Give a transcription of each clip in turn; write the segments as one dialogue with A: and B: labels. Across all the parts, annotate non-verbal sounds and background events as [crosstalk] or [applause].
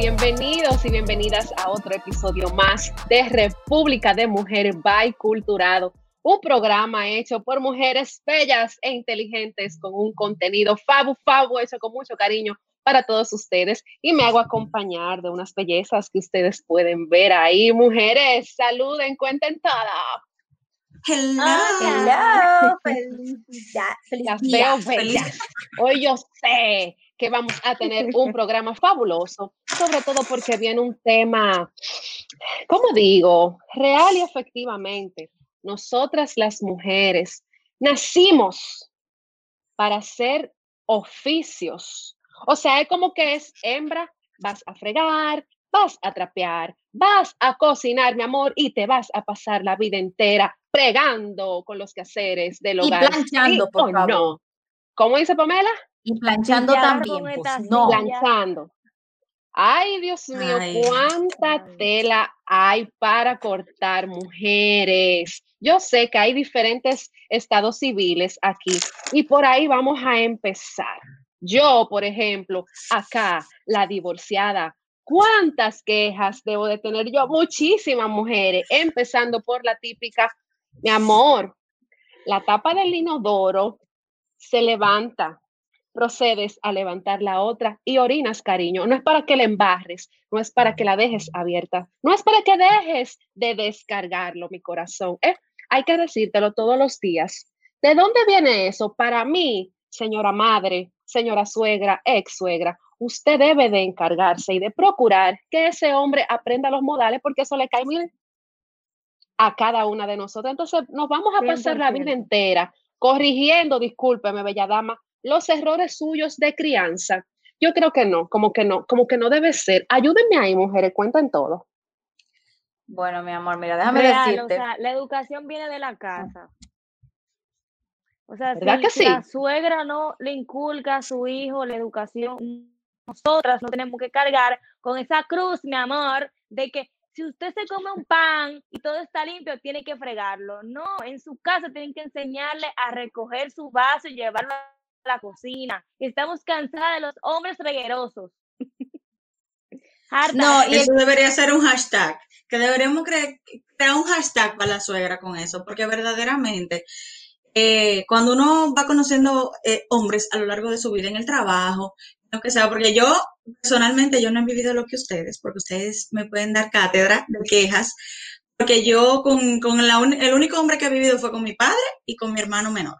A: bienvenidos y bienvenidas a otro episodio más de República de Mujeres Biculturado, un programa hecho por mujeres bellas e inteligentes con un contenido fabu fabu hecho con mucho cariño para todos ustedes y me hago acompañar de unas bellezas que ustedes pueden ver ahí. Mujeres, saluden, cuenten todo.
B: Hello.
C: Hello. [laughs] Feliz,
A: feliz Hoy yo sé que vamos a tener [laughs] un programa fabuloso, sobre todo porque viene un tema, ¿cómo digo? Real y efectivamente. Nosotras las mujeres nacimos para hacer oficios. O sea, es como que es hembra, vas a fregar, vas a trapear, vas a cocinar, mi amor, y te vas a pasar la vida entera fregando con los quehaceres del hogar.
C: Y planchando, por favor. No.
A: ¿Cómo dice Pamela?
C: Y planchando también, pues, no.
A: Planchando. Ay, Dios mío, cuánta tela hay para cortar mujeres. Yo sé que hay diferentes estados civiles aquí y por ahí vamos a empezar. Yo, por ejemplo, acá, la divorciada, ¿cuántas quejas debo de tener yo? Muchísimas mujeres, empezando por la típica, mi amor, la tapa del inodoro se levanta, procedes a levantar la otra y orinas, cariño. No es para que la embarres, no es para que la dejes abierta, no es para que dejes de descargarlo, mi corazón. ¿eh? Hay que decírtelo todos los días. ¿De dónde viene eso? Para mí, señora madre, señora suegra, ex suegra, usted debe de encargarse y de procurar que ese hombre aprenda los modales porque eso le cae bien a cada una de nosotros. Entonces, nos vamos a pasar la vida entera corrigiendo, discúlpeme, bella dama, los errores suyos de crianza. Yo creo que no, como que no, como que no debe ser. Ayúdenme ahí, mujeres, cuenten todo.
C: Bueno, mi amor, mira, déjame decirte.
B: la educación viene de la casa. O sea, si, la suegra no le inculca a su hijo la educación, nosotras no tenemos que cargar con esa cruz, mi amor, de que si usted se come un pan y todo está limpio, tiene que fregarlo. No, en su casa tienen que enseñarle a recoger su vaso y llevarlo la cocina. Estamos cansadas de los hombres reguerosos. [laughs]
D: no, y eso debería ser un hashtag, que deberíamos crear, un hashtag para la suegra con eso, porque verdaderamente eh, cuando uno va conociendo eh, hombres a lo largo de su vida en el trabajo, lo que sea, porque yo personalmente yo no he vivido lo que ustedes, porque ustedes me pueden dar cátedra de quejas, porque yo con, con el único hombre que he vivido fue con mi padre y con mi hermano menor.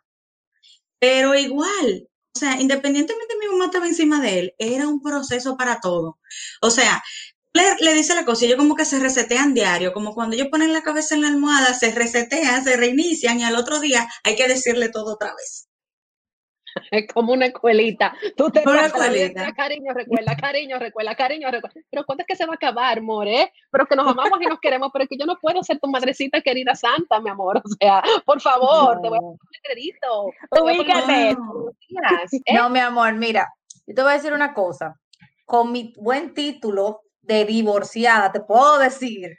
D: Pero igual, o sea, independientemente mi mamá estaba encima de él, era un proceso para todo. O sea, le, dice la cosa, ellos como que se resetean diario, como cuando ellos ponen la cabeza en la almohada, se resetean, se reinician y al otro día hay que decirle todo otra vez. [laughs]
A: Es como una escuelita. Tú te
D: una escuelita.
A: cariño, recuerda, cariño, recuerda, cariño, recuerda. Pero ¿cuándo es que se va a acabar, amor? Eh? Pero que nos amamos y nos queremos, pero que yo no puedo ser tu madrecita querida santa, mi amor. O sea, por favor, te voy a poner crédito.
C: Ubícate. No, mi amor, mira, yo te voy a decir una cosa. Con mi buen título de divorciada, te puedo decir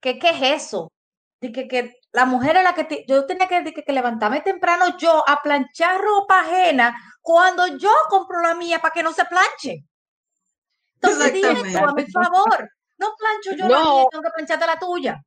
C: que qué es eso. De que, que la mujer es la que yo tenía que, que, levantarme temprano yo a planchar ropa ajena cuando yo compro la mía para que no se planche. Entonces dime por favor, no plancho yo la mía, tengo que plancharte la tuya.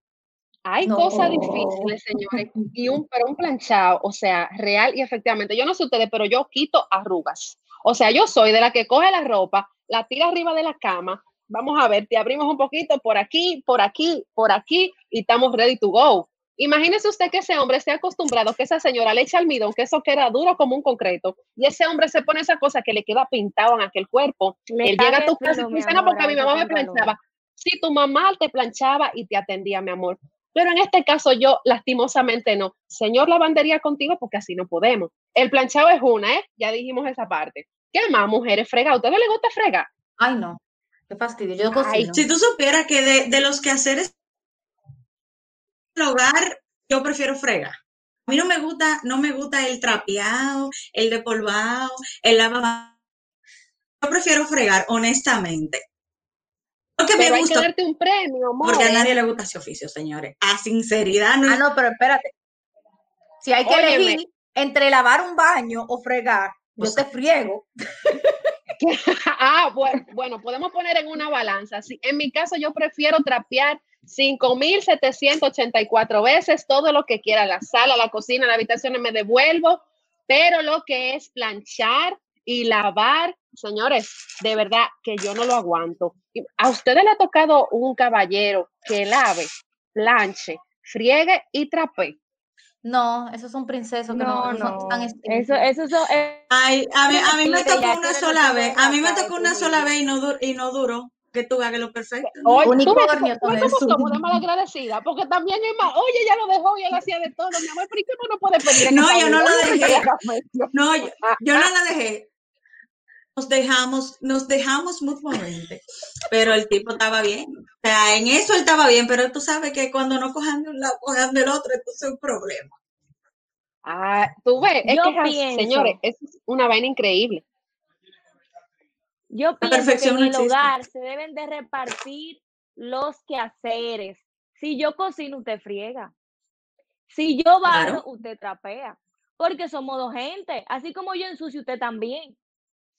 A: Hay cosas difíciles, señores, y un, pero un planchado, o sea, real y efectivamente, yo no sé ustedes, pero yo quito arrugas. O sea, yo soy de la que coge la ropa, la tira arriba de la cama, vamos a ver, te abrimos un poquito por aquí, por aquí, por aquí, y estamos ready to go. Imagínese usted que ese hombre esté acostumbrado que esa señora le echa almidón, que eso queda duro como un concreto, y ese hombre se pone esa cosa que le queda pintado en aquel cuerpo. Él llega a tu casa y dice, no, porque mi mamá me planchaba. Si tu mamá te planchaba y te atendía, mi amor. Pero en este caso yo, lastimosamente, no. Señor, lavandería contigo porque así no podemos. El planchado es una, ¿eh? Ya dijimos esa parte. ¿Qué más, mujeres? Frega. ¿A usted no le gusta fregar?
C: Ay, no. Qué fastidio. Yo cocino.
D: si tú supieras que de, de los quehaceres el hogar, yo prefiero fregar. A mí no me gusta, no me gusta el trapeado, el depolvado, el lavado. Yo prefiero fregar, honestamente.
A: Porque me gusta. Darte un premio, amor.
D: Porque a nadie le gusta ese oficio, señores. A sinceridad no.
C: Ah, no, pero espérate. Si hay que elegir entre lavar un baño o fregar, yo te friego. [laughs] [laughs]
A: ah, bueno, bueno, podemos poner en una balanza. Sí, en mi caso, yo prefiero trapear 5.784 veces todo lo que quiera, la sala, la cocina, la habitación, me devuelvo, pero lo que es planchar y lavar, señores, de verdad que yo no lo aguanto. ¿A ustedes le ha tocado un caballero que lave, planche, friegue y trape?
C: No, esos son princesos que no, no, están
B: Eso, eso son,
D: eh, Ay, a mí, a mí me tocó una sola vez, a mí me tocó una sola vez y no, y no duró que tú hagas lo perfecto.
A: Oye, Unicornio tú ves, tú ves como agradecida, porque también es más, oye, ya lo dejó y él hacía de todo, mi amor, pero ¿y qué no puede pedir?
D: No, yo no la [laughs] dejé. No, yo, yo no la dejé. Nos dejamos, nos dejamos mutuamente, pero el tipo estaba bien. O sea, en eso él estaba bien, pero tú sabes que cuando no cojan de un lado, cojan del otro, entonces es un problema.
A: Ah, tú ves, es que, señores, es una vaina increíble.
B: Yo pienso que en el hogar se deben de repartir los quehaceres. Si yo cocino, usted friega. Si yo barro, usted trapea. Porque somos dos gente. Así como yo ensucio, usted también.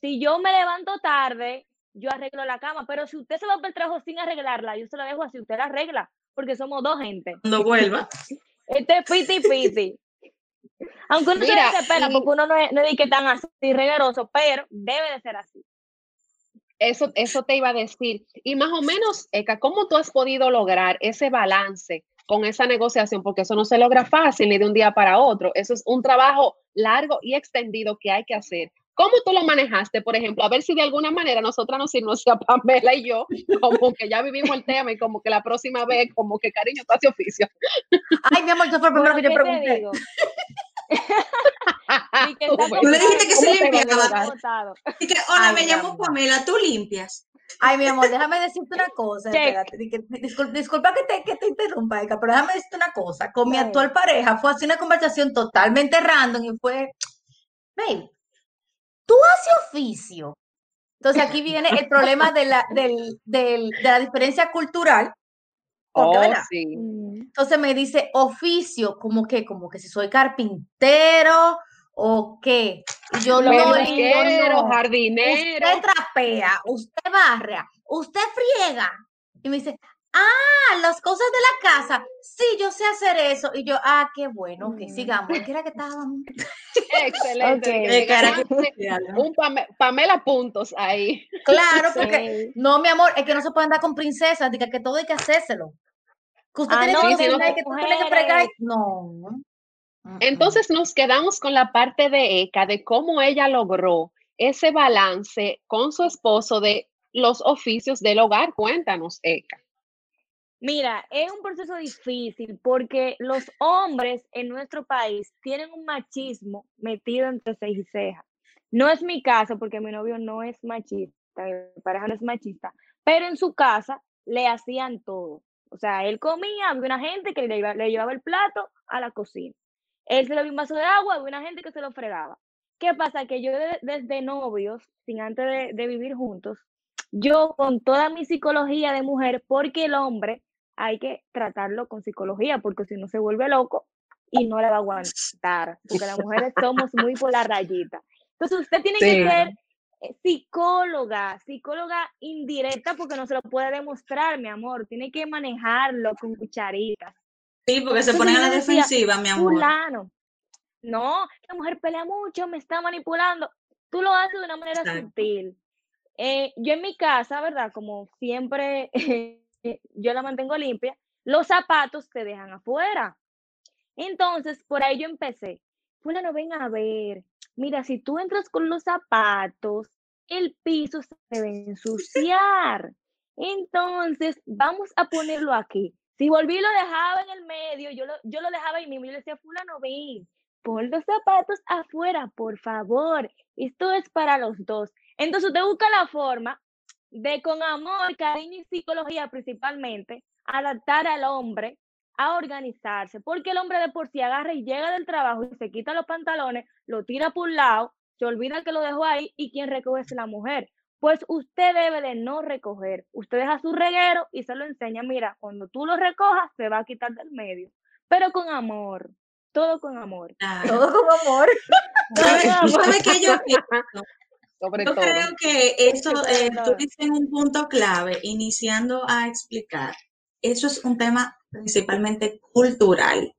B: Si yo me levanto tarde, yo arreglo la cama. Pero si usted se va para el trabajo sin arreglarla, yo se la dejo así, usted la arregla. Porque somos dos gente.
D: No vuelva.
B: Este es piti piti. Aunque uno Mira, se espera, porque uno no es, no es que tan así regueroso, pero debe de ser así.
A: Eso, eso te iba a decir. Y más o menos, Eka, ¿cómo tú has podido lograr ese balance con esa negociación? Porque eso no se logra fácil ni de un día para otro. Eso es un trabajo largo y extendido que hay que hacer. ¿Cómo tú lo manejaste, por ejemplo? A ver si de alguna manera nosotras nos sirve, a Pamela y yo, como que ya vivimos el tema y como que la próxima vez, como que cariño, tú hace oficio.
C: Ay, mi amor, eso fue lo primero que yo pregunté. [laughs]
D: Tú le dijiste que se limpiaba. Y que, hola, me llamo Pamela, ¿tú limpias?
C: Ay, mi amor, déjame decirte una cosa. disculpa, que te, que te interrumpa, Eka, pero déjame decirte una cosa. Con mi actual pareja fue así una conversación totalmente random y fue, babe, tú haces oficio. Entonces aquí viene el problema de la, del, del, de la diferencia cultural.
A: Oh, sí.
C: Entonces me dice oficio, como que, como que si soy carpintero o qué.
A: Y yo lo no, jardinero.
C: Usted trapea, usted barra, usted friega. Y me dice, ah, las cosas de la casa. Sí, yo sé hacer eso. Y yo, ah, qué bueno, que mm. sigamos. ¿Qué era que estábamos?
A: Excelente. Un Pamela puntos ahí.
C: Claro, porque no, mi amor, es que no se pueden dar con princesas, diga que todo hay que hacérselo. Que usted ah, tiene no, que, que tú tienes que fregar. No.
A: Entonces nos quedamos con la parte de Eka, de cómo ella logró ese balance con su esposo de los oficios del hogar. Cuéntanos, Eka.
B: Mira, es un proceso difícil porque los hombres en nuestro país tienen un machismo metido entre seis y cejas. No es mi caso porque mi novio no es machista, mi pareja no es machista, pero en su casa le hacían todo. O sea, él comía, había una gente que le, llevaba el plato a la cocina. Él se le dio un vaso de agua, había una gente que se lo fregaba. ¿Qué pasa? Que yo desde novios, sin antes de vivir juntos, yo con toda mi psicología de mujer, porque el hombre hay que tratarlo con psicología, porque si no se vuelve loco y no le va a [laughs] aguantar, porque las mujeres somos muy por la rayita. Entonces usted tiene que ser psicóloga, psicóloga indirecta, porque no se lo puede demostrar, mi amor, tiene que manejarlo con cucharitas.
D: Sí, porque se pone a la defensiva, mi amor.
B: No, la mujer pelea mucho, me está manipulando. Tú lo haces de una manera sutil. Eh, yo en mi casa, ¿verdad? Como siempre [laughs] yo la mantengo limpia, los zapatos te dejan afuera. Entonces, por ahí yo empecé. No ven a ver. Mira, si tú entras con los zapatos, el piso se debe ensuciar. Entonces, vamos a ponerlo aquí. Si volví lo dejaba en el medio, yo lo, yo lo dejaba ahí mismo. Yo le decía, fulano, ven, pon los zapatos afuera, por favor. Esto es para los dos. Entonces, usted busca la forma de con amor, cariño y psicología principalmente, adaptar al hombre a organizarse, porque el hombre de por sí agarra y llega del trabajo y se quita los pantalones, lo tira por un lado, se olvida que lo dejó ahí y quien recoge es la mujer. Pues usted debe de no recoger, usted deja su reguero y se lo enseña, mira, cuando tú lo recojas se va a quitar del medio, pero con amor, todo con amor.
C: Todo con amor. [laughs]
D: ¿Sabe, qué yo [laughs] Sobre Yo creo que eso, eh, tú dices un punto clave, iniciando a explicar. Eso es un tema principalmente cultural.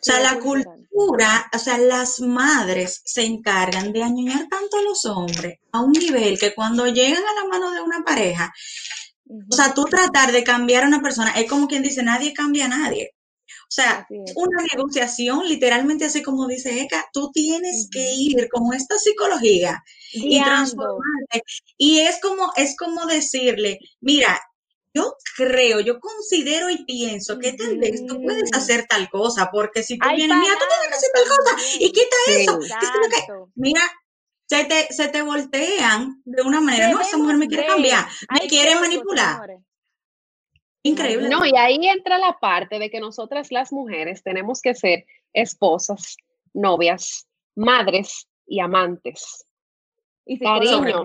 D: O sea, la cultura, o sea, las madres se encargan de añoñar tanto a los hombres a un nivel que cuando llegan a la mano de una pareja, o sea, tú tratar de cambiar a una persona, es como quien dice, nadie cambia a nadie. O sea, una negociación, literalmente así como dice Eka, tú tienes que ir con esta psicología y transformarte. Y es como, es como decirle, mira, yo creo, yo considero y pienso que tal vez tú puedes hacer tal cosa, porque si tú vienes, mira, tú tienes que hacer tal cosa y quita eso. Que, mira, se te, se te voltean de una manera, no, esa mujer me quiere cambiar, me quiere manipular.
A: Increíble. No, y ahí entra la parte de que nosotras las mujeres tenemos que ser esposas, novias, madres y amantes. Y Cariño,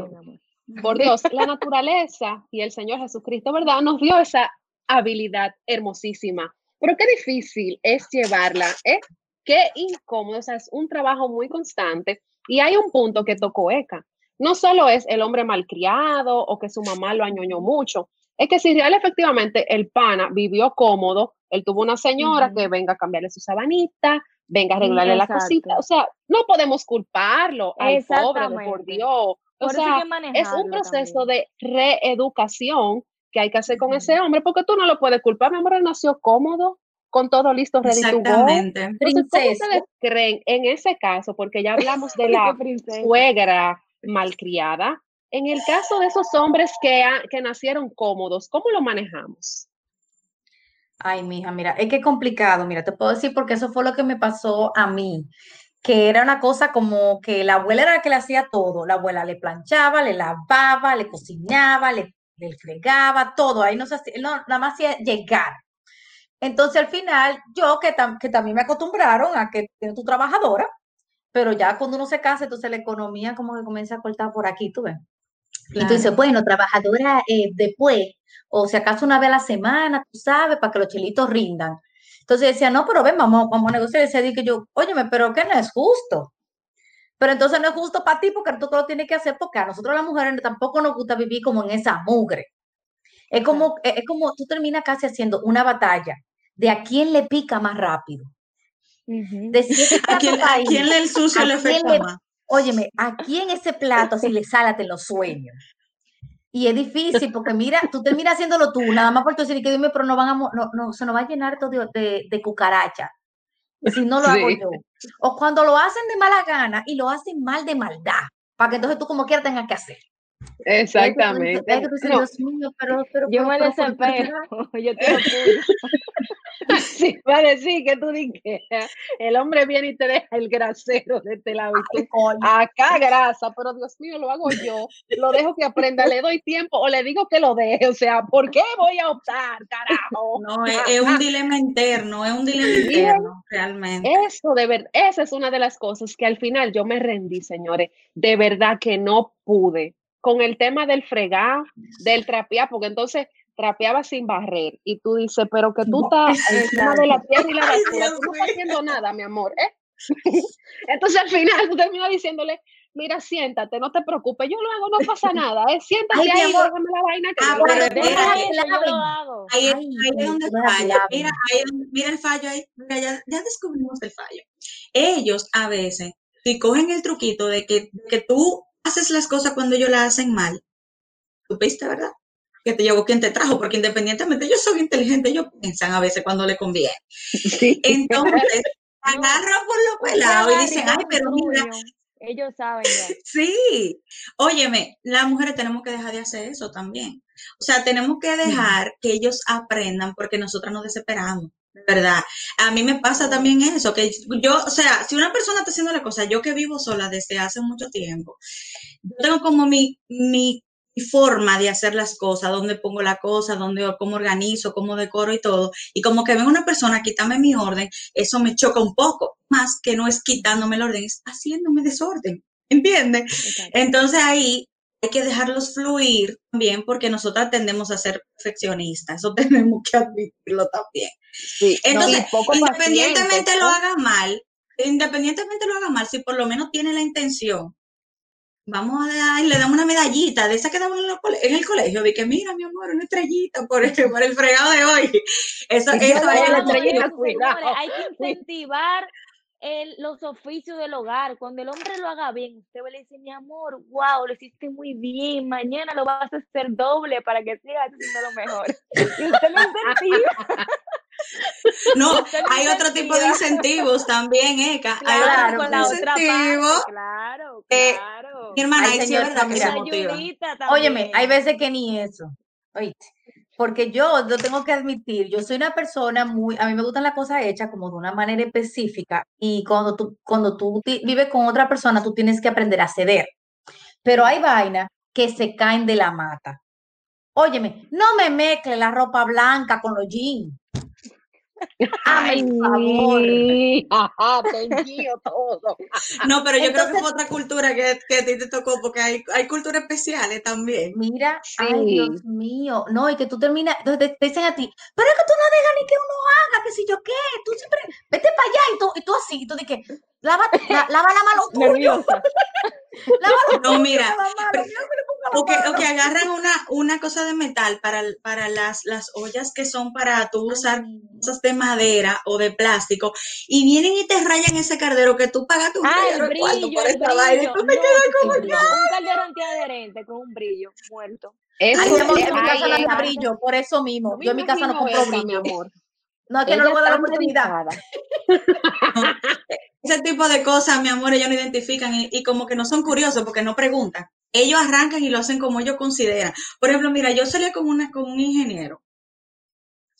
A: por Dios, la naturaleza y el Señor Jesucristo, ¿verdad? Nos dio esa habilidad hermosísima. Pero qué difícil es llevarla, ¿eh? Qué incómodo, o sea, es un trabajo muy constante. Y hay un punto que tocó Eka. No solo es el hombre malcriado o que su mamá lo añoñó mucho, es que si real efectivamente el pana vivió cómodo, él tuvo una señora que venga a cambiarle su sabanita, venga a arreglarle la cosita, o sea, no podemos culparlo al pobre, por Dios. O sea, es un proceso de reeducación que hay que hacer con ese hombre, porque tú no lo puedes culpar, mi amor, él nació cómodo, con todo listo, ready Exactamente. Entonces, ¿cómo ustedes creen en ese caso? Porque ya hablamos de [laughs] la suegra malcriada. En el caso de esos hombres que, que nacieron cómodos, ¿cómo lo manejamos?
C: Ay, mija, mira, es que es complicado, mira, te puedo decir porque eso fue lo que me pasó a mí que era una cosa como que la abuela era la que le hacía todo. La abuela le planchaba, le lavaba, le cocinaba, le, le fregaba, todo. Ahí no se hacía, no, nada más hacía llegar. Entonces al final, yo que, que también me acostumbraron a que tienes tu trabajadora, pero ya cuando uno se casa, entonces la economía como que comienza a cortar por aquí, tú ves. Y tú dices, bueno, trabajadora eh, después, o si acaso una vez a la semana, tú sabes, para que los chilitos rindan. Entonces decía, no, pero ven, vamos, vamos a negociar. Y decía, que yo, óyeme, pero que no es justo. Pero entonces no es justo para ti porque tú lo tienes que hacer porque a nosotros las mujeres tampoco nos gusta vivir como en esa mugre. Es como, es como tú terminas casi haciendo una batalla de a quién le pica más rápido.
D: de ¿A, [laughs] quién, ¿A, quién, le el sucio le afecta más?
C: Óyeme, ¿a quién ese plato si le sálate los sueños? Y es difícil porque mira, tú terminas haciéndolo tú, nada más por tu decir que dime, pero no van a, no, no, se nos va a llenar todo de, de, cucaracha. Si no lo hago yo. O cuando lo hacen de mala gana y lo hacen mal de maldad, para que entonces tú como quieras tengas que hacer.
A: Exactamente.
B: yo me desespero. [laughs] Yo te [laughs]
A: Sí, va a decir que tú dices el hombre viene y te deja el grasero de este lado y tú, acá grasa, pero Dios mío, lo hago yo, lo dejo que aprenda, le doy tiempo o le digo que lo deje, o sea, ¿por qué voy a optar, carajo? [laughs]
D: No, es, un dilema interno, es un dilema interno, realmente.
A: Eso de verdad, esa es una de las cosas que al final yo me rendí, señores, de verdad que no pude con el tema del fregar, del trapear, porque entonces trapeaba sin barrer y tú dices, pero que tú estás encima de la tierra y la [laughs] basura, tú no estás haciendo nada, mi amor, ¿eh? [laughs] Entonces al final tú terminas diciéndole, mira, siéntate, no te preocupes, yo lo hago, no pasa nada, ¿eh? siéntate ahí, amor. déjame la vaina que
D: ah, ahí, ahí, es donde falla, mira, ahí, mira el fallo ahí, mira, ya, ya descubrimos el fallo. Ellos a veces, si cogen el truquito de que, que tú haces las cosas cuando ellos las hacen mal, tú viste, ¿verdad? que te llevó quien te trajo, porque independientemente ellos son inteligentes, ellos piensan a veces cuando le conviene. [laughs] Entonces, [laughs] agarran por lo pelado y dicen, ay, pero mira.
B: Ellos saben ya. [laughs]
D: Sí, óyeme, las mujeres tenemos que dejar de hacer eso también. O sea, tenemos que dejar que ellos aprendan porque nosotras nos desesperamos. ¿Verdad? A mí me pasa también eso, que yo, o sea, si una persona está haciendo la cosa, yo que vivo sola desde hace mucho tiempo, yo tengo como mi, mi forma de hacer las cosas, dónde pongo la cosa, dónde, cómo organizo, cómo decoro y todo. Y como que ven una persona quítame mi orden, eso me choca un poco, más que no es quitándome el orden, es haciéndome desorden. ¿Entiendes? Entonces ahí hay que dejarlos fluir también porque nosotras tendemos a ser perfeccionistas, eso [laughs] tenemos que admitirlo también. Entonces, independientemente lo haga mal, independientemente lo haga mal, si por lo menos tiene la intención vamos a le damos una medallita de esa que daban en, el colegio, de que mira, mi amor, una estrellita por el, por el fregado de hoy. Eso, eso
B: es la estrellita, Hay que incentivar los oficios del hogar. Cuando el hombre lo haga bien, usted le dice, mi amor, wow, lo hiciste muy bien, mañana lo vas a hacer doble para que sigas haciendo lo mejor. Y usted lo incentiva. [laughs]
D: No, [laughs] hay otro tipo de incentivos también, Eka. hay otro tipo de incentivos.
B: Claro, claro.
D: mi hermana, ahí sí es verdad que se motiva.
C: Óyeme, hay veces que ni eso. Oíste porque yo lo tengo que admitir, yo soy una persona muy, a mí me gustan las cosas hechas como de una manera específica y cuando tú, cuando tú vives con otra persona, tú tienes que aprender a ceder. Pero hay vainas que se caen de la mata. Óyeme, no me mezcle la ropa blanca con los jeans. Ay, favor. [laughs]
A: Ajá, todo.
D: No, pero yo creo que fue otra cultura que, que, a ti te tocó, porque hay, hay culturas especiales también.
C: Mira, ay, Dios mío. No, y que tú terminas, te, dicen a ti, pero es que tú no dejas ni que uno haga, que si yo qué, tú siempre, vete para allá y tú, y tú así, y tú dices, lava, [laughs] la, lava la mano tuyo. [laughs]
D: no, mira, o que, agarran una, una cosa de metal para, para las, las ollas que son para tú usar cosas de madera o de plástico y vienen y te rayan ese cardero que tú pagaste un
B: ah, brillo, por esta vaina y tú te quedas como Un caldero antiadherente con un brillo muerto.
C: Eso, Ay, amor, en mi casa no hay brillo, por eso mismo. Yo en mi casa no compro brillo. Mi amor. No, que no le voy a dar la oportunidad. [laughs]
D: Ese tipo de cosas, mi amor, ellos no identifican y, y, como que no son curiosos porque no preguntan ellos arrancan y lo hacen como ellos consideran. Por ejemplo, mira, yo salí con, una, con un ingeniero.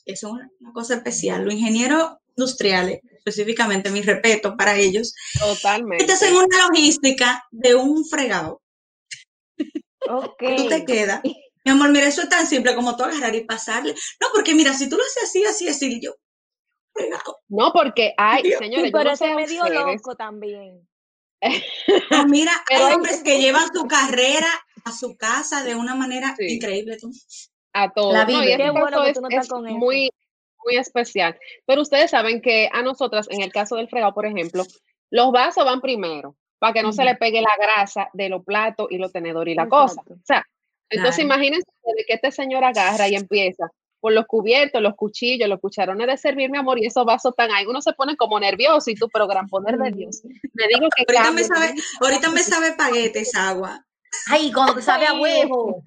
D: Eso es una, cosa especial. Los ingenieros industriales, específicamente, mi respeto para ellos.
A: Totalmente.
D: Esta es una logística de un fregado.
B: Ok.
D: Tú te quedas. Mi amor, mira, eso es tan simple como tú agarrar y pasarle. No, porque mira, si tú lo haces así, así, así, yo,
A: No, porque hay, señores,
B: pero ese medio loco también. [laughs]
D: mira, hay hombres que llevan su carrera a su casa de una manera increíble.
A: A todos. La vida. Qué bueno es, muy, muy especial. Pero ustedes saben que a nosotras, en el caso del fregado, por ejemplo, los vasos van primero para que no se le pegue la grasa de los platos y los tenedores y la cosa. O sea, entonces imagínense que este señor agarra y empieza por los cubiertos, los cuchillos, los cucharones de servir, mi amor, y esos vasos están ahí. Uno se pone como nervioso y tú, pero gran poder de Dios. Me digo que
D: ahorita, me sabe, ahorita me sabe paguetes agua.
C: Ay, cuando te sabe a huevo.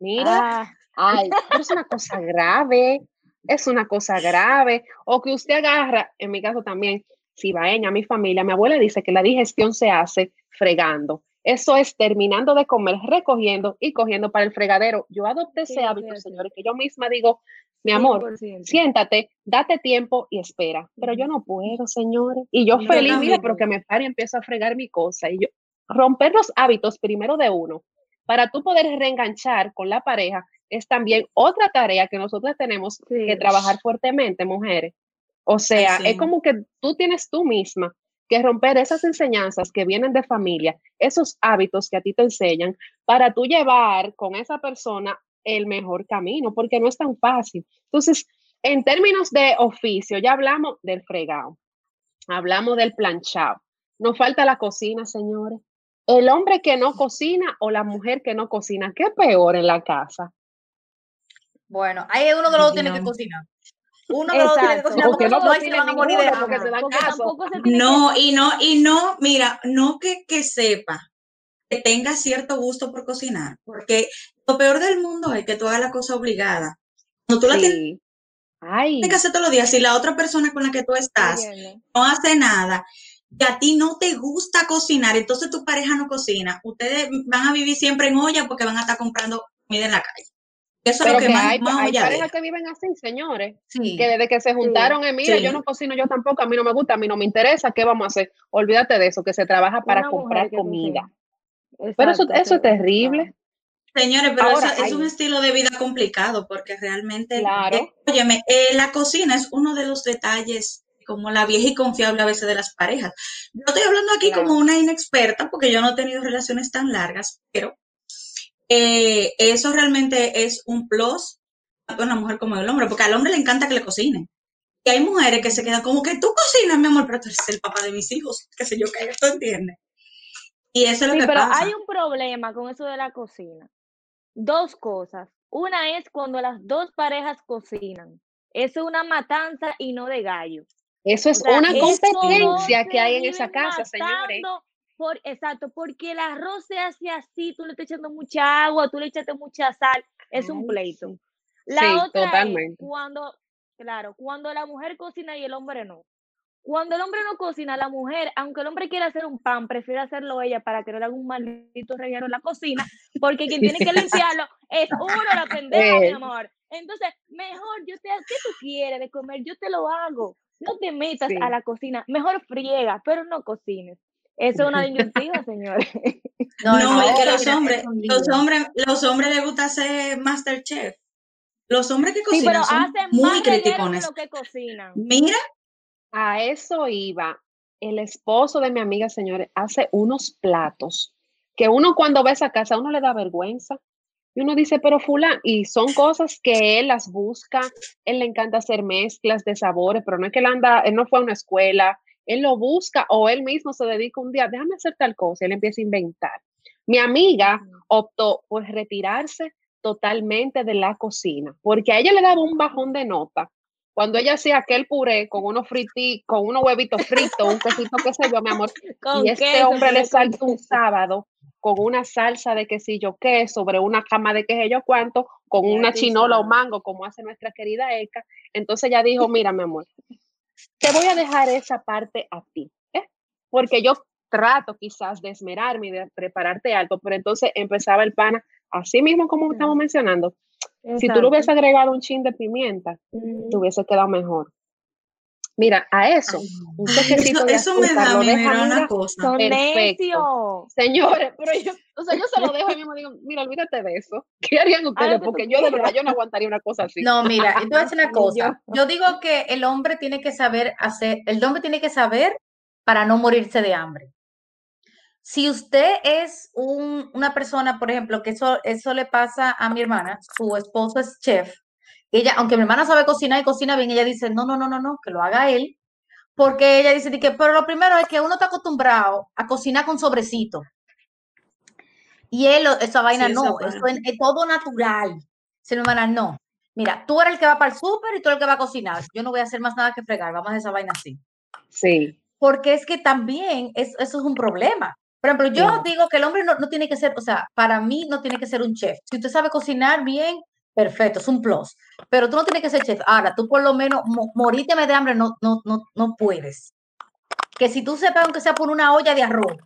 A: Mira, ah. ay, es una cosa grave, es una cosa grave. O que usted agarra, en mi caso también, si va a mi familia, mi abuela dice que la digestión se hace fregando. Eso es terminando de comer, recogiendo y cogiendo para el fregadero. Yo adopté ese hábito, señores, que yo misma digo, mi amor, siéntate, date tiempo y espera. Pero yo no puedo, señores. Y yo feliz, mira, pero que me pare y empiezo a fregar mi cosa. Y yo, romper los hábitos primero de uno, para tú poder reenganchar con la pareja, es también otra tarea que nosotros tenemos que trabajar fuertemente, mujeres. O sea, es como que tú tienes tú misma que romper esas enseñanzas que vienen de familia, esos hábitos que a ti te enseñan, para tú llevar con esa persona el mejor camino, porque no es tan fácil. Entonces, en términos de oficio, ya hablamos del fregado, hablamos del planchado. Nos falta la cocina, señores. El hombre que no cocina o la mujer que no cocina, ¿qué peor en la casa?
C: Bueno, hay uno de los dos tiene que cocinar. Uno no tiene que porque no,
D: No, y no, y no, mira, no que, que sepa, que tenga cierto gusto por cocinar, porque lo peor del mundo es que tú hagas la cosa obligada. Cuando tú la tienes, que hacer todos los días, si la otra persona con la que tú estás no hace nada, y a ti no te gusta cocinar, entonces tu pareja no cocina, ustedes van a vivir siempre en olla porque van a estar comprando comida en la calle. Eso es lo que, más, hay, hay
A: parejas que viven así, señores, que desde que se juntaron, mira, yo no cocino yo tampoco, a mí no me gusta, a mí no me interesa, ¿qué vamos a hacer? Olvídate de eso, que se trabaja para comprar comida. pero eso, eso es terrible.
D: Señores, pero eso es un estilo de vida complicado porque realmente, claro. Eh, óyeme, eh, la cocina es uno de los detalles como la vieja y confiable a veces de las parejas. Yo estoy hablando aquí como una inexperta porque yo no he tenido relaciones tan largas, pero eh, eso realmente es un plus tanto la mujer como el hombre, porque al hombre le encanta que le cocinen. Y hay mujeres que se quedan como que tú cocinas, mi amor, pero tú eres el papá de mis hijos, [laughs] qué sé yo, que esto entiende. Y eso es lo
B: sí,
D: que
B: pero
D: pasa.
B: hay un problema con eso de la cocina. Dos cosas. Una es cuando las dos parejas cocinan. Eso es una matanza y no de gallo.
A: Eso es una competencia que hay en esa casa, señores.
B: Por, exacto, porque el arroz se hace así, tú le estás echando mucha agua, tú le echaste mucha sal, es un pleito. La otra totalmente. es cuando, claro, cuando la mujer cocina y el hombre no. Cuando el hombre no cocina, la mujer, aunque el hombre quiera hacer un pan, prefiere hacerlo ella para que no le haga un maldito reguero en la cocina, porque quien tiene que [laughs] limpiarlo es uno, la pendeja, mi eh. amor. Entonces, mejor yo te, ¿qué tú quieres de comer? Yo te lo hago. No te metas a la cocina, mejor friega, pero no cocines. Eso es una disyuntiva, señores. [laughs]
D: No, no, es que los hombres, los hombres, los hombres les gusta ser Masterchef. Los hombres que cocinan sí, pero son hacen muy criticones.
B: Lo que cocinan.
D: Mira,
A: a eso iba. El esposo de mi amiga, señores, hace unos platos que uno cuando ve esa casa, uno le da vergüenza. Y uno dice, pero fulano, y son cosas que él las busca, él le encanta hacer mezclas de sabores, pero no es que él anda, él no fue a una escuela, él lo busca o él mismo se dedica un día, déjame hacer tal cosa, él empieza a inventar. Mi amiga optó por retirarse totalmente de la cocina, porque a ella le daba un bajón de nota cuando ella hacía aquel puré con unos fritos, con unos huevitos fritos, un quesito que sé yo, mi amor, [laughs] y este hombre le saltó un sábado con una salsa de quesillo que sobre una cama de yo cuánto, con una chinola o mango, como hace nuestra querida Eka. Entonces ella dijo, mira, mi amor, te voy a dejar esa parte a ti, ¿eh? porque yo trato quizás de esmerarme y de prepararte algo, pero entonces empezaba el pana, así mismo como estamos mencionando, si tú le hubieses agregado un chin de pimienta, te hubiese quedado mejor. Mira, a eso, un toquecito de
D: eso me da, me una cosa.
A: Perfecto. Señores, pero yo, o sea, yo se lo dejo y mismo digo, mira, olvídate de eso. [laughs] ¿Qué harían ustedes? Porque yo de verdad yo no aguantaría una cosa así.
C: No, mira, entonces una [laughs] cosa. Yo digo que el hombre tiene que saber hacer, el hombre tiene que saber para no morirse de hambre si usted es una persona, por ejemplo, que eso, eso le pasa a mi hermana, su esposo es chef, ella, aunque mi hermana sabe cocinar y cocina bien, ella dice, no, no, no, no, no, que lo haga él, porque ella dice que, pero lo primero es que uno está acostumbrado a cocinar con sobrecito. Y él, esa vaina no, eso es, todo natural. Si mi hermana, no. Mira, tú eres el que va para el súper y tú eres el que va a cocinar. Yo no voy a hacer más nada que fregar, vamos a esa vaina así.
A: Sí.
C: Porque es que también eso es un problema. Por ejemplo, yo digo que el hombre no, tiene que ser, o sea, para mí no tiene que ser un chef. Si usted sabe cocinar bien, perfecto, es un plus. Pero tú no tienes que ser chef. Ahora, tú por lo menos moríteme de hambre no, no, no, no puedes. Que si tú sepas, aunque sea por una olla de arroz,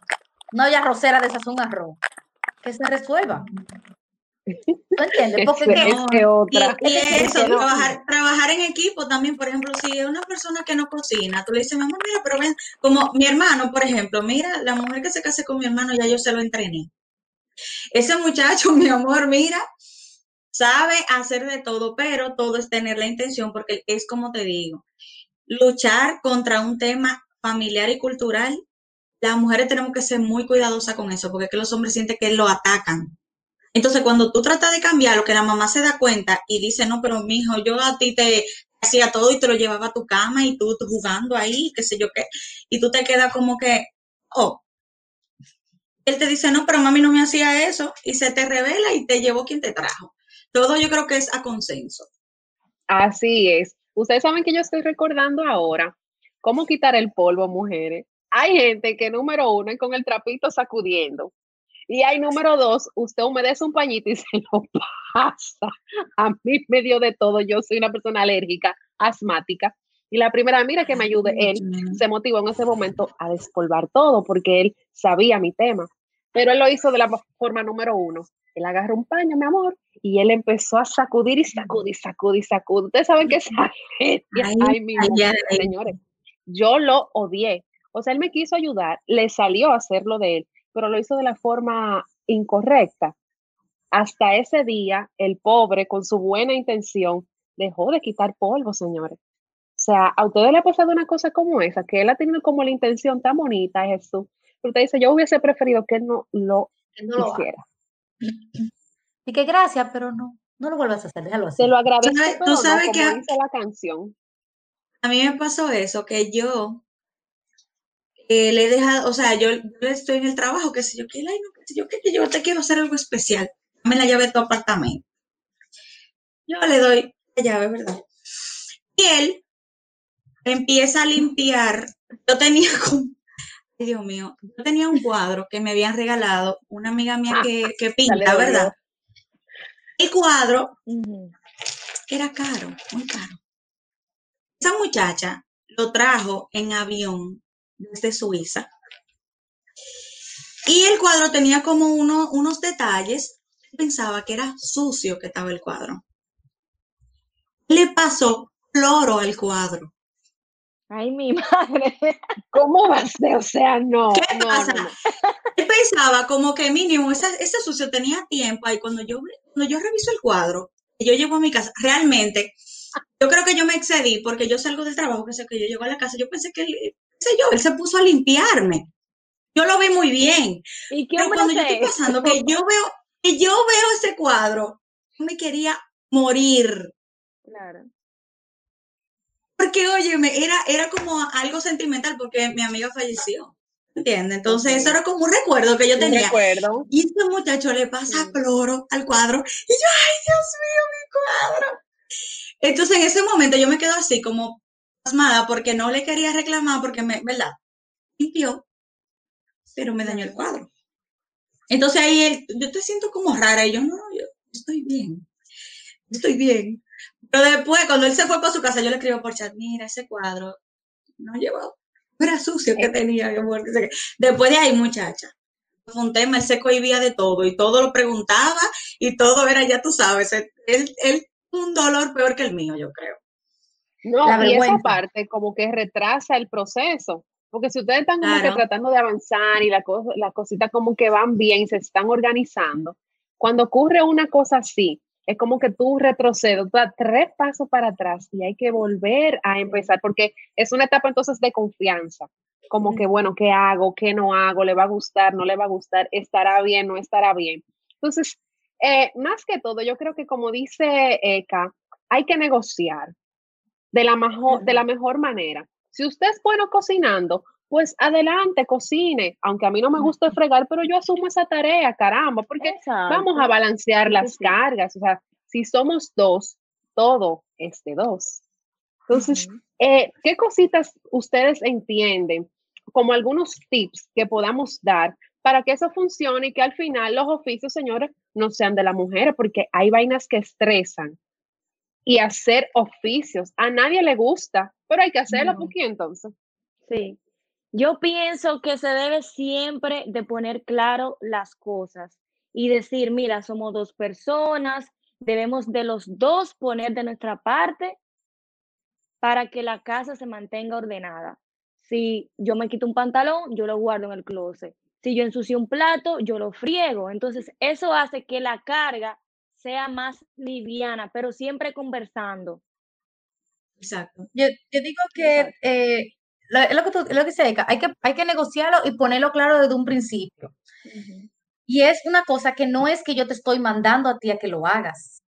C: una olla arrocera de esas un arroz, que se resuelva. ¿No entiendes? [laughs] Porque
D: que, otra. Y, eso, trabajar, trabajar en equipo también, por ejemplo, si es una persona que no cocina, tú le dices, mamá, mira, pero ven, como mi hermano, por ejemplo, mira, la mujer que se case con mi hermano, ya yo se lo entrené. Ese muchacho, [laughs] mi amor, mira, sabe hacer de todo, pero todo es tener la intención, porque es como te digo, luchar contra un tema familiar y cultural, las mujeres tenemos que ser muy cuidadosas con eso, porque es que los hombres sienten que lo atacan entonces, cuando tú tratas de cambiar, lo que la mamá se da cuenta y dice, no, pero mi hijo, yo a ti te hacía todo y te lo llevaba a tu cama y tú, jugando ahí, qué sé yo qué, y tú te quedas como que, oh, él te dice, no, pero mami no me hacía eso, y se te revela y te llevó quien te trajo. Todo yo creo que es a consenso.
A: Así es. Ustedes saben que yo estoy recordando ahora cómo quitar el polvo, mujeres. Hay gente que número uno es con el trapito sacudiendo. Y hay número dos, usted humedece un pañito y [laughs] se lo pasa. A mí me dio de todo. Yo soy una persona alérgica, asmática. Y la primera, mira que me ayude, él se motivó en ese momento a despolvar todo porque él sabía mi tema. Pero él lo hizo de la forma número uno. Él agarró un paño, mi amor, y él empezó a sacudir y sacudir, sacudir, sacudir. Ustedes saben que esa ay, mi señores, yo lo odié. O sea, él me quiso ayudar, le salió a hacerlo de él, pero lo hizo de la forma incorrecta. Hasta ese día, el pobre, con su buena intención, dejó de quitar polvo, señores. O sea, a ustedes le ha pasado una cosa como esa, que él ha tenido como la intención tan bonita, Jesús, dice, yo hubiese preferido que él no lo hiciera.
C: Y que gracias, pero no, no lo vuelvas a hacer, déjalo así.
A: Se lo agradezco. Tú sabes, que dice la canción.
D: A mí me pasó eso, que yo eh, le he dejado, o sea, yo, estoy en el trabajo, qué sé yo, qué, no, qué sé yo, qué, yo te quiero hacer algo especial. Dame la llave de tu apartamento. Yo le doy la llave, ¿verdad? Y él empieza a limpiar. Yo tenía [laughs] como, Dios mío, yo tenía un cuadro que me habían regalado una amiga mía que, [laughs] que pinta, ¿verdad? El cuadro era caro, muy caro. Esa muchacha lo trajo en avión desde Suiza. Y el cuadro tenía como uno, unos detalles. Pensaba que era sucio que estaba el cuadro. Le pasó cloro al cuadro.
B: Ay, mi [laughs] madre.
A: ¿Cómo va a ser? O sea, no.
D: ¿Qué pasa? [laughs] pensaba como que mínimo ese, ese sucio tenía tiempo y cuando yo, cuando yo reviso el cuadro, yo llego a mi casa, realmente, yo creo que yo me excedí porque yo salgo del trabajo, que sé que yo llego a la casa, yo pensé que, sé yo, él se puso a limpiarme. Yo lo vi muy bien.
B: ¿Y qué
D: pero cuando yo estoy pasando, que yo veo, que yo veo ese cuadro, yo me quería morir.
B: Claro.
D: Porque, oye, era, era como algo sentimental porque mi amiga falleció. ¿Entiendes? Entonces, eso era como un recuerdo que yo tenía.
A: Recuerdo.
D: Y este muchacho le pasa cloro al cuadro. Y yo, ay, Dios mío, mi cuadro. Entonces, en ese momento yo me quedo así como pasmada porque no le quería reclamar porque me, ¿verdad? Limpió, pero me dañó el cuadro. Entonces ahí él, yo te siento como rara y yo, no, yo estoy bien, estoy bien. Pero después, cuando él se fue para su casa, yo le escribo por chat, mira, ese cuadro no llevó, era sucio que tenía. Después de ahí, muchacha, fue un tema, él se cohibía de todo y todo lo preguntaba y todo era, ya tú sabes, él, él un dolor peor que el mío, yo creo.
A: No, y esa parte como que retrasa el proceso. Porque si ustedes están como que tratando de avanzar y las la cositas como que van bien, se están organizando, cuando ocurre una cosa así, es como que tú retrocedes, tú das tres pasos para atrás y hay que volver a empezar, porque es una etapa entonces de confianza, como que, bueno, ¿qué hago? ¿Qué no hago? ¿Le va a gustar? ¿No le va a gustar? ¿Estará bien? ¿No estará bien? Entonces, eh, más que todo, yo creo que como dice Eka, hay que negociar de la, mejor, de la mejor manera. Si usted es bueno cocinando, pues adelante, cocine, aunque a mí no me gusta fregar, pero yo asumo esa tarea, caramba, porque vamos a balancear las cargas, o sea, si somos dos, todo es de dos. Entonces, eh, ¿qué cositas ustedes entienden como algunos tips que podamos dar para que eso funcione y que al final los oficios, señores, no sean de la mujer, porque hay vainas que estresan. Y hacer oficios, a nadie le gusta, pero hay que hacerlo, ¿por qué entonces?
B: Sí, yo pienso que se debe siempre de poner claro las cosas y decir, mira, somos dos personas, debemos de los dos poner de nuestra parte para que la casa se mantenga ordenada. Si yo me quito un pantalón, yo lo guardo en el closet. Si yo ensucio un plato, yo lo friego. Entonces, eso hace que la carga sea más liviana, pero siempre conversando.
C: Exacto. Yo, digo que eh, lo que, tú, lo que se hay que, hay que negociarlo y ponerlo claro desde un principio. Y es una cosa que no es que yo te estoy mandando a ti a que lo hagas.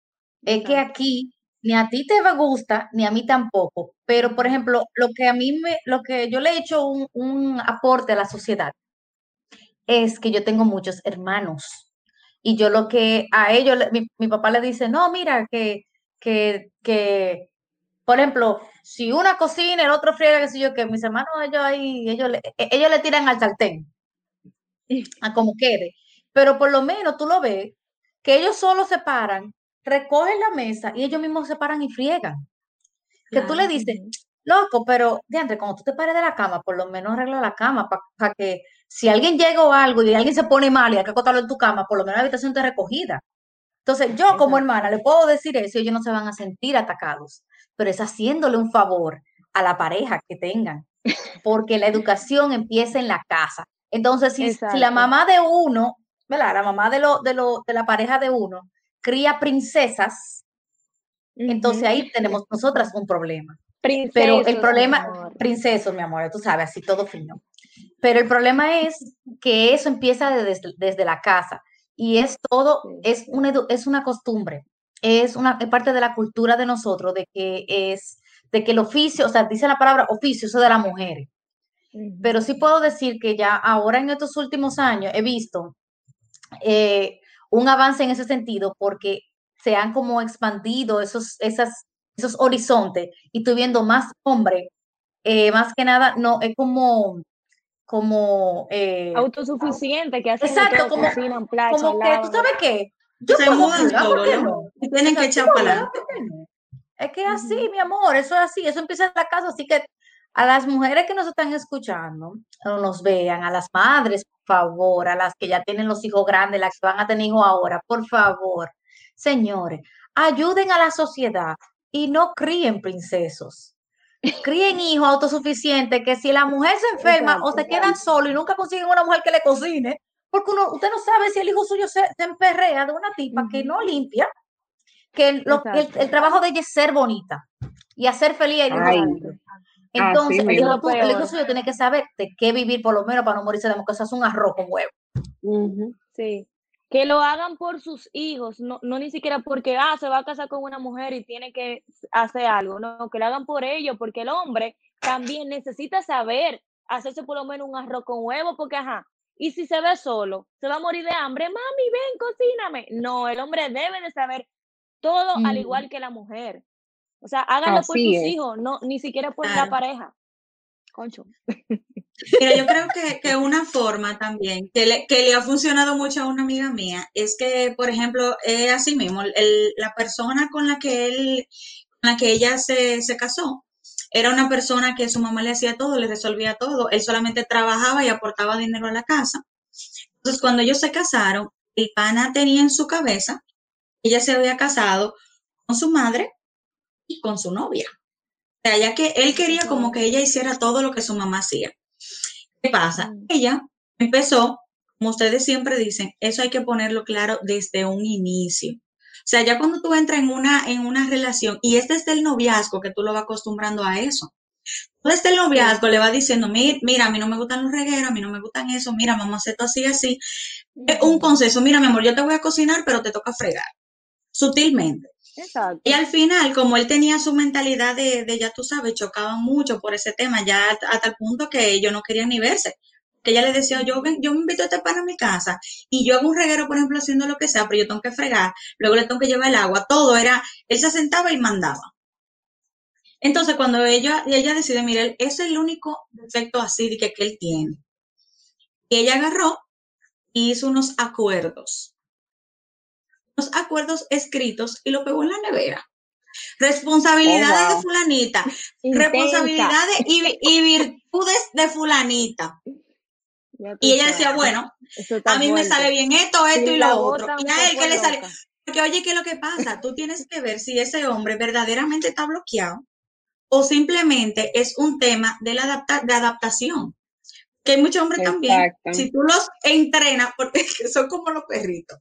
C: Es que aquí ni a ti te gusta, ni a mí tampoco. Pero, por ejemplo, lo que a mí me, lo que yo le he hecho un, un aporte a la sociedad es que yo tengo muchos hermanos. Y yo lo que a ellos, mi, mi papá le dice, no, mira, que, que, que por ejemplo, si una cocina, el otro friega, qué sé yo, que mis hermanos, ellos ahí, ellos le, e, ellos le tiran al sartén, a como quede. Pero por lo menos tú lo ves, que ellos solo se paran, recogen la mesa y ellos mismos se paran y friegan. Que tú le dices, loco, pero, diante, cuando tú te pares de la cama, por lo menos arregla la cama para que si alguien llega o algo y alguien se pone mal y hay que acostarlo en tu cama, por lo menos la habitación esté recogida. Entonces, yo como hermana le puedo decir eso y ellos no se van a sentir atacados pero es haciéndole un favor a la pareja que tengan, porque la educación empieza en la casa. Entonces, si, la mamá de uno, ¿verdad? La mamá de, lo, de, lo, de la pareja de uno cría princesas, entonces ahí tenemos nosotras un problema. Pero el problema, princesos, mi amor, tú sabes, así todo fino. Pero el problema es que eso empieza desde, desde la casa y es todo, es una, es una costumbre es una parte de la cultura de nosotros, de que es, de que el oficio, o sea, dice la palabra oficio, eso de las mujeres. pero sí puedo decir que ya ahora en estos últimos años he visto eh, un avance en ese sentido porque se han como expandido esos, esas, esos horizontes y estoy viendo más hombres, eh, más que nada, no, es como como
B: eh, autosuficiente que hacen
C: exacto, como, cocinan, como que tú sabes qué yo se mudan
D: todo, y tienen que echar para
C: Es que así, mi amor, eso es así, eso empieza en la casa, así que a las mujeres que nos están escuchando, no nos vean, a las madres, por favor, a las que ya tienen los hijos grandes, las que van a tener hijos ahora, por favor, señores, ayuden a la sociedad y no críen princesos. Críen hijos autosuficientes que si la mujer se enferma o se quedan solos y nunca consiguen una mujer que le cocine, porque uno, usted no sabe si el hijo suyo se, emperrea de una tipa que no limpia, que el, trabajo de ella es ser bonita y hacer feliz el hijo. Entonces, el, hijo, suyo tiene que saber de qué vivir por lo menos para no morirse de que eso es un arroz con huevo.
B: Sí. Que lo hagan por sus hijos, no, no ni siquiera porque ah, se va a casar con una mujer y tiene que hacer algo, no, que lo hagan por ellos, porque el hombre también necesita saber hacerse por lo menos un arroz con huevo, porque ajá, y si se ve solo, se va a morir de hambre. Mami, ven, cocíname. No, el hombre debe de saber todo al igual que la mujer. O sea, háganlo por tus hijos, no, ni siquiera por la pareja. Concho.
D: Mira, yo creo [laughs] que, una forma también que le, que le, ha funcionado mucho a una amiga mía es que, por ejemplo, es así mismo, el, la persona con la que él, con la que ella se, se casó, era una persona que su mamá le hacía todo, le resolvía todo. Él solamente trabajaba y aportaba dinero a la casa. Entonces, cuando ellos se casaron, el pana tenía en su cabeza, ella se había casado con su madre y con su novia. O sea, ya que él quería como que ella hiciera todo lo que su mamá hacía. ¿Qué pasa? Ella empezó, como ustedes siempre dicen, eso hay que ponerlo claro desde un inicio. O sea, ya cuando tú entras en una, en una relación, y este es el noviazgo que tú lo vas acostumbrando a eso. Desde el noviazgo le va diciendo, mira, mira, a mí no me gustan los regueros, a mí no me gustan eso, mira, vamos a hacer esto así, así. Un consejo, mira, mi amor, yo te voy a cocinar, pero te toca fregar. Sutilmente. Exacto. Y al final, como él tenía su mentalidad de, de, ya tú sabes, chocaban mucho por ese tema, ya hasta el punto que ellos no querían ni verse que ella le decía, yo, yo me invito a este pan a mi casa y yo hago un reguero, por ejemplo, haciendo lo que sea, pero yo tengo que fregar, luego le tengo que llevar el agua, todo era, él se sentaba y mandaba. Entonces, cuando ella, ella decide, mire, ese es el único defecto así que, que él tiene. Y ella agarró y hizo unos acuerdos. Unos acuerdos escritos y lo pegó en la nevera. Responsabilidades oh, de fulanita, [laughs] responsabilidades y, y virtudes de fulanita. Y ella decía, bueno, a mí me sale bien esto, esto y, lo otro. Y a él que le sale. Porque oye, ¿qué es lo que pasa? [laughs] Tú tienes que ver si ese hombre verdaderamente está bloqueado o simplemente es un tema de, la de adaptación. Que hay muchos hombres también, si tú los entrenas, porque [laughs] son como los perritos,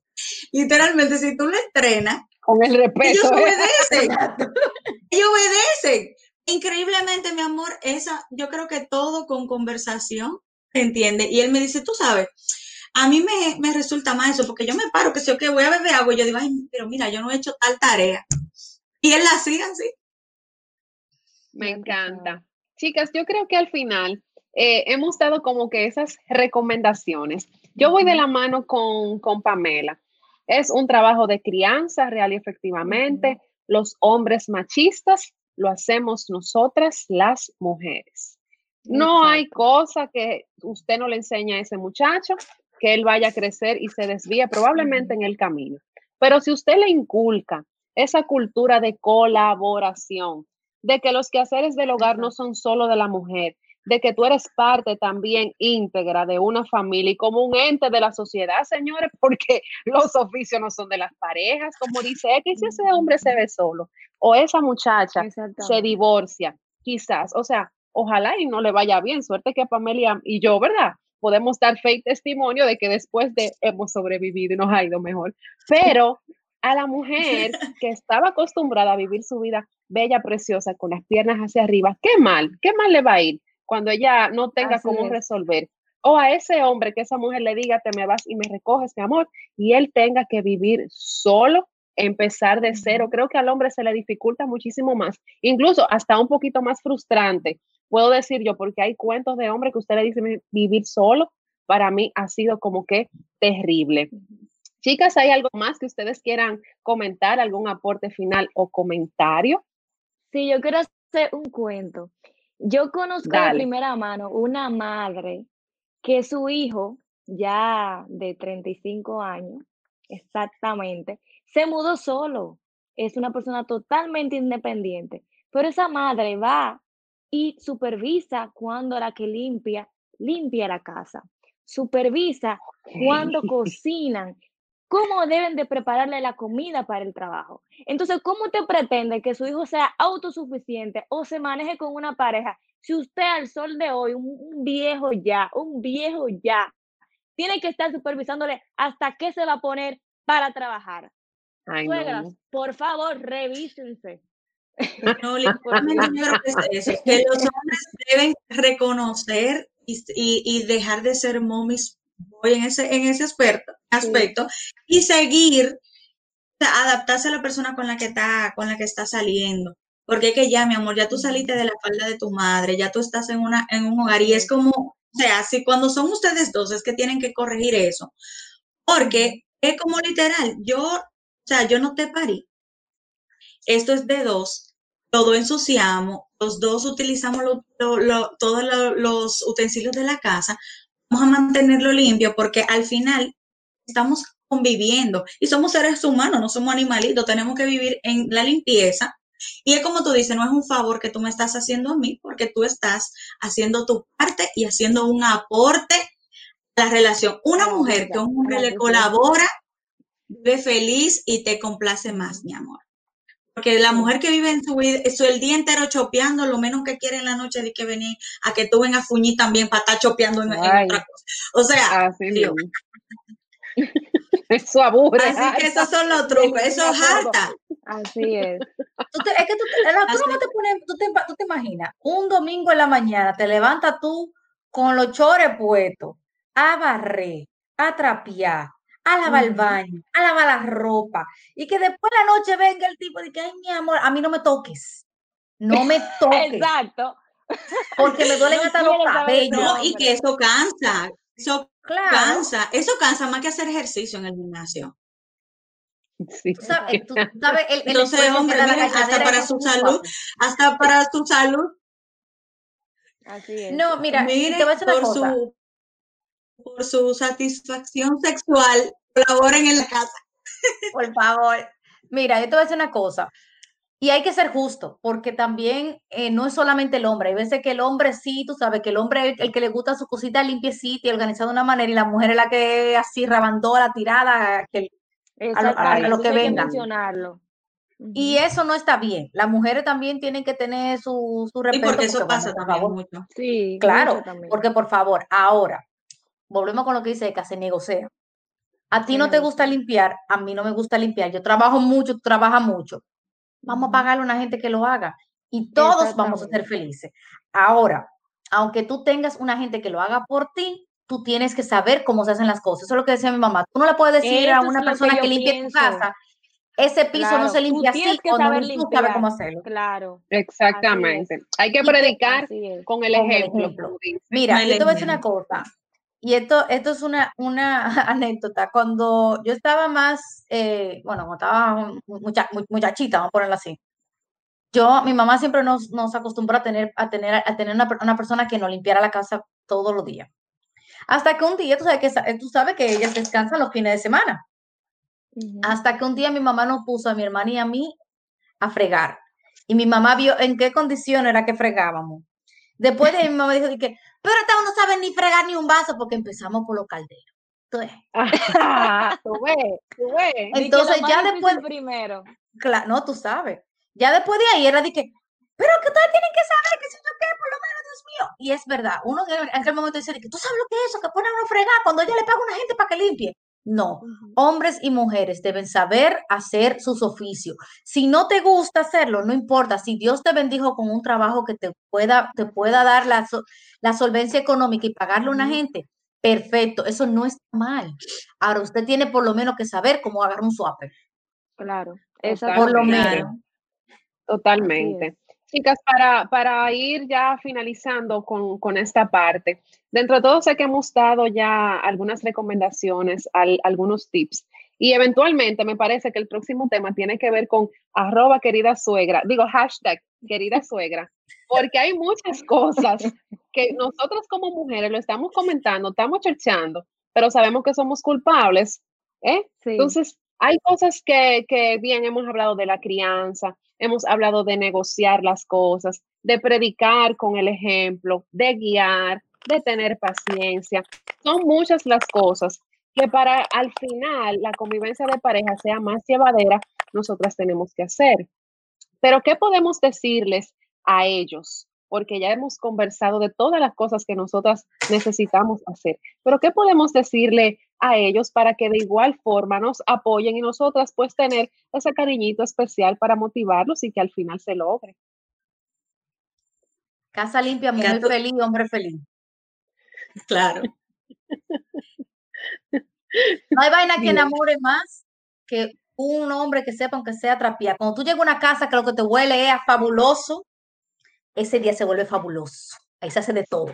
D: literalmente, si tú los entrenas,
A: con el respeto.
D: Ellos ¿eh? obedecen. ellos obedecen. Increíblemente, mi amor, esa, yo creo que todo con conversación entiende? Y él me dice, tú sabes, a mí me, resulta más eso, porque yo me paro, que si yo que voy a beber agua, y yo digo, ay, pero mira, yo no he hecho tal tarea. Y él la hacía así.
A: Me encanta. Chicas, yo creo que al final eh, hemos dado como que esas recomendaciones. Yo voy de la mano con, con Pamela. Es un trabajo de crianza real y efectivamente. Los hombres machistas lo hacemos nosotras, las mujeres. No hay cosa que usted no le enseñe a ese muchacho que él vaya a crecer y se desvíe probablemente en el camino. Pero si usted le inculca esa cultura de colaboración, de que los quehaceres del hogar no son solo de la mujer, de que tú eres parte también íntegra de una familia y como un ente de la sociedad, señores, [laughs] porque los oficios no son de las parejas, como dice, que si ese hombre se ve solo o esa muchacha se divorcia, quizás, o sea, ojalá y no le vaya bien. Suerte que Pamela y yo, ¿verdad? Podemos dar fe testimonio de que después de hemos sobrevivido y nos ha ido mejor. Pero a la mujer que estaba acostumbrada a vivir su vida bella, preciosa, con las piernas hacia arriba, qué mal, qué mal le va a ir cuando ella no tenga cómo resolver. O a ese hombre que esa mujer le diga, te me vas y me recoges, mi amor, y él tenga que vivir solo empezar de cero. Creo que al hombre se le dificulta muchísimo más, incluso hasta un poquito más frustrante, puedo decir yo, porque hay cuentos de hombre que usted le dice vivir solo, para mí ha sido como que terrible. Chicas, ¿hay algo más que ustedes quieran comentar? ¿Algún aporte final o comentario?
B: Sí, yo quiero hacer un cuento. Yo conozco de primera mano una madre que su hijo, ya de 35 años, exactamente, se mudó solo. Es una persona totalmente independiente. Pero esa madre va y supervisa cuando la que limpia, limpia la casa. Supervisa cuando [laughs] cocinan, cómo deben de prepararle la comida para el trabajo. Entonces, ¿cómo te pretende que su hijo sea autosuficiente o se maneje con una pareja si usted al sol de hoy, un, viejo ya, un viejo ya, tiene que estar supervisándole hasta qué se va a poner para trabajar? Suegras, por favor, revísense.
D: No, que los hombres deben reconocer y, dejar de ser momis en ese, en ese aspecto, aspecto y seguir, adaptarse a la persona con la que está, con la que está saliendo. Porque es que ya, mi amor, ya tú saliste de la falda de tu madre, ya tú estás en, una, en un hogar y es como, o sea, si cuando son ustedes dos es que tienen que corregir eso. Porque es como literal, yo, o sea, yo no te parí. Esto es de dos, todo ensuciamos, los dos utilizamos todos los utensilios de la casa, vamos a mantenerlo limpio porque al final estamos conviviendo y somos seres humanos, no somos animalitos, tenemos que vivir en la limpieza. Y es como tú dices, no es un favor que tú me estás haciendo a mí, porque tú estás haciendo tu parte y haciendo un aporte a la relación. Una mujer que a un hombre le colabora, vive feliz y te complace más, mi amor. Porque la mujer que vive en su vida, el día entero chopeando, lo menos que quiere en la noche de que venir a que tú vengas a fuñir también para estar chopeando en, otra cosa. O sea, [laughs]
A: eso aburre.
D: Así que esos son los trucos, eso es harta.
B: Así es.
C: Tú te, es que tú, tú, te pones, tú, te, tú te imaginas, un domingo en la mañana te levantas tú con los chores puestos, a barrer, a trapear, a lavar el baño, a lavar la ropa, y que después la noche venga el tipo y que, ay, mi amor, a mí no me toques, no me [laughs] toques.
B: Exacto.
C: Porque me duelen hasta los cabellos.
D: y que eso cansa, eso cansa, eso cansa más que hacer ejercicio en el gimnasio.
A: Sí.
C: sabes, tú sabes el,
D: Entonces, hombre, hasta para su salud, hasta para su salud.
B: Así es.
C: No, mira, te voy a decir una
D: por
C: cosa.
D: su por su satisfacción sexual, colaboren en la casa.
C: Por favor. Mira, yo te voy a decir una cosa. Y hay que ser justo, porque también eh, no es solamente el hombre. Hay veces que el hombre sí, tú sabes, que el hombre es el, que le gusta su cosita limpiecita y organizada de una manera, y la mujer es la que así la tirada, que, a, lo, que venga. Y eso no está bien. Las mujeres también tienen que tener su, su respeto.
D: Y porque eso pasa también mucho.
B: Sí,
C: claro, porque por favor, ahora, volvemos con lo que dice que se negocia. A ti no te gusta limpiar, a mí no me gusta limpiar. Yo trabajo mucho, tú trabajas mucho. Vamos a pagarle a una gente que lo haga y todos vamos a ser felices. Ahora, aunque tú tengas una gente que lo haga por ti, tú tienes que saber cómo se hacen las cosas. Eso es lo que decía mi mamá. Tú no le puedes decir a una persona que, limpie tu casa, ese piso no se limpia así,
B: que saber
C: tú sabes cómo hacerlo.
B: Claro.
A: Exactamente. Hay que predicar con el ejemplo.
C: Mira, yo te voy a decir una cosa. Y esto, esto es una, una [laughs] anécdota. Cuando yo estaba más, eh, bueno, cuando estaba mucha, muchachita, vamos a ponerlo así. Yo, mi mamá siempre nos, nos acostumbró a tener, a tener, a tener una, una, persona que nos limpiara la casa todos los días. Hasta que un día, tú sabes que, tú sabes que ellas descansan los fines de semana. Hasta que un día mi mamá nos puso a mi hermana y a mí a fregar. Y mi mamá vio en qué condición era que fregábamos. Después de mi mamá dijo que, pero esta no sabe ni fregar ni un vaso porque empezamos por los calderos. Entonces, [laughs]
B: tú ves, tú ves.
C: Entonces ya después
B: primero.
C: Claro, no, tú sabes. Ya después de ahí era de que, pero que ustedes tienen que saber que si yo qué, por lo menos, Dios mío. Y es verdad, uno en aquel momento dice que tú sabes lo que es eso, que ponen a fregar cuando ella le paga a una gente para que limpie. No, hombres y mujeres deben saber hacer sus oficios. Si no te gusta hacerlo, no importa. Si Dios te bendijo con un trabajo que te pueda, te pueda dar la, la solvencia económica y pagarle a una gente, perfecto, eso no está mal. Ahora usted tiene por lo menos que saber cómo agarrar un swapper.
B: Claro,
C: eso por lo menos.
A: Totalmente. Chicas, para, para ir ya finalizando con, con, esta parte, dentro de todo sé que hemos dado ya algunas recomendaciones, algunos tips. Y eventualmente me parece que el próximo tema tiene que ver con arroba querida suegra, digo hashtag querida suegra, porque hay muchas cosas que nosotros como mujeres lo estamos comentando, estamos cherchando, pero sabemos que somos culpables. ¿eh? Entonces, hay cosas que, bien hemos hablado de la crianza, hemos hablado de negociar las cosas, de predicar con el ejemplo, de guiar, de tener paciencia. Son muchas las cosas que para al final la convivencia de pareja sea más llevadera, nosotras tenemos que hacer. Pero ¿qué podemos decirles a ellos? Porque ya hemos conversado de todas las cosas que nosotras necesitamos hacer. Pero ¿qué podemos decirle a ellos para que de igual forma nos apoyen y nosotras pues tener ese cariñito especial para motivarlos y que al final se logre.
C: Casa limpia, mujer feliz, hombre feliz. [laughs]
D: Claro.
C: No hay vaina que enamore más que un hombre que sepa aunque sea trapear. Cuando tú llegas a una casa que lo que te huele es fabuloso, ese día se vuelve fabuloso. Ahí se hace de todo.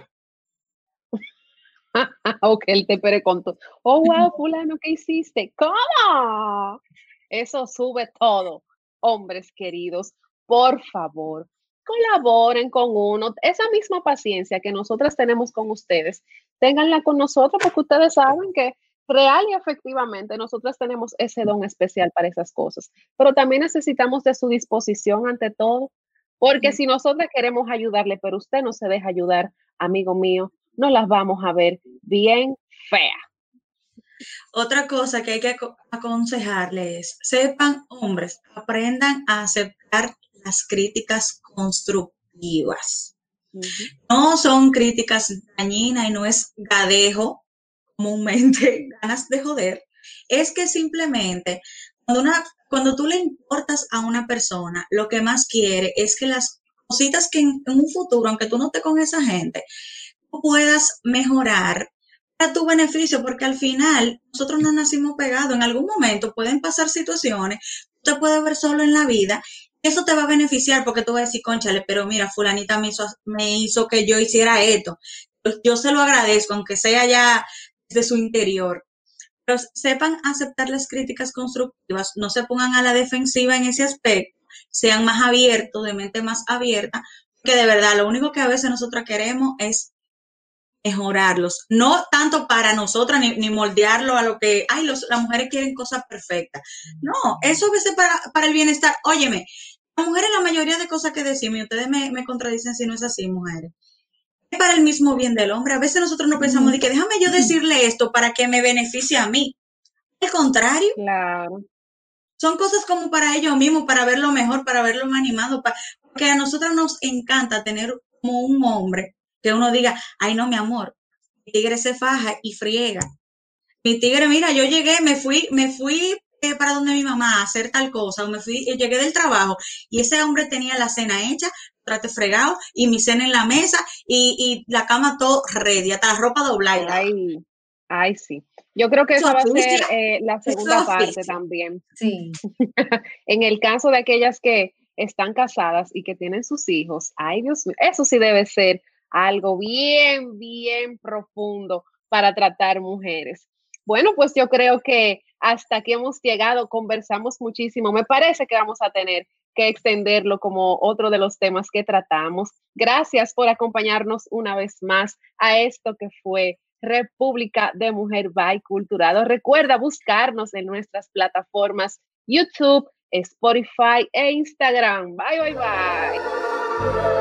C: [laughs]
A: ok, él te preguntó, oh, wow, fulano, ¿qué hiciste? ¿Cómo? Eso sube todo. Hombres queridos, por favor, colaboren con uno. Esa misma paciencia que nosotras tenemos con ustedes, ténganla con nosotros porque ustedes saben que real y efectivamente nosotras tenemos ese don especial para esas cosas, pero también necesitamos de su disposición ante todo, porque si nosotras queremos ayudarle, pero usted no se deja ayudar, amigo mío, no las vamos a ver bien fea.
D: Otra cosa que hay que aconsejarles, sepan, hombres, aprendan a aceptar las críticas constructivas. No son críticas dañinas y no es gadejo, comúnmente [laughs] ganas de joder. Es que simplemente cuando, una, cuando tú le importas a una persona, lo que más quiere es que las cositas que en, en un futuro, aunque tú no estés con esa gente, puedas mejorar a tu beneficio, porque al final nosotros no nacimos pegados. En algún momento pueden pasar situaciones, tú te puedes ver solo en la vida. Eso te va a beneficiar porque tú vas a decir, conchale, pero mira, fulanita me hizo, me hizo que yo hiciera esto. Yo se lo agradezco, aunque sea ya de su interior. Pero sepan aceptar las críticas constructivas, no se pongan a la defensiva en ese aspecto, sean más abiertos, de mente más abierta, que de verdad lo único que a veces nosotros queremos es mejorarlos, no tanto para nosotras ni, moldearlo a lo que, ay, los, las mujeres quieren cosas perfectas. No, eso a veces para, para el bienestar. Óyeme, las mujeres la mayoría de cosas que decimos, y ustedes me, me contradicen si no es así, mujeres, es para el mismo bien del hombre. A veces nosotros no pensamos de que déjame yo decirle esto para que me beneficie a mí. Al contrario.
A: Claro.
D: Son cosas como para ellos mismos, para verlo mejor, para verlo más animado, porque a nosotros nos encanta tener como un hombre que uno diga, ay no, mi amor, mi tigre se faja y friega. Mi tigre, mira, yo llegué, me fui, me fui eh, para donde mi mamá a hacer tal cosa, o me fui, llegué del trabajo y ese hombre tenía la cena hecha, trate fregado y mi cena en la mesa y, la cama todo ready, hasta la ropa doblada.
A: Ay, ay, sí. Yo creo que esa va a ser eh, la segunda parte también.
C: Sí. [laughs]
A: en el caso de aquellas que están casadas y que tienen sus hijos, ay Dios mío, eso sí debe ser algo bien, bien profundo para tratar mujeres. Bueno, pues yo creo que hasta aquí hemos llegado, conversamos muchísimo. Me parece que vamos a tener que extenderlo como otro de los temas que tratamos. Gracias por acompañarnos una vez más a esto que fue República de Mujer Culturado. Recuerda buscarnos en nuestras plataformas YouTube, Spotify e Instagram. Bye, bye, bye.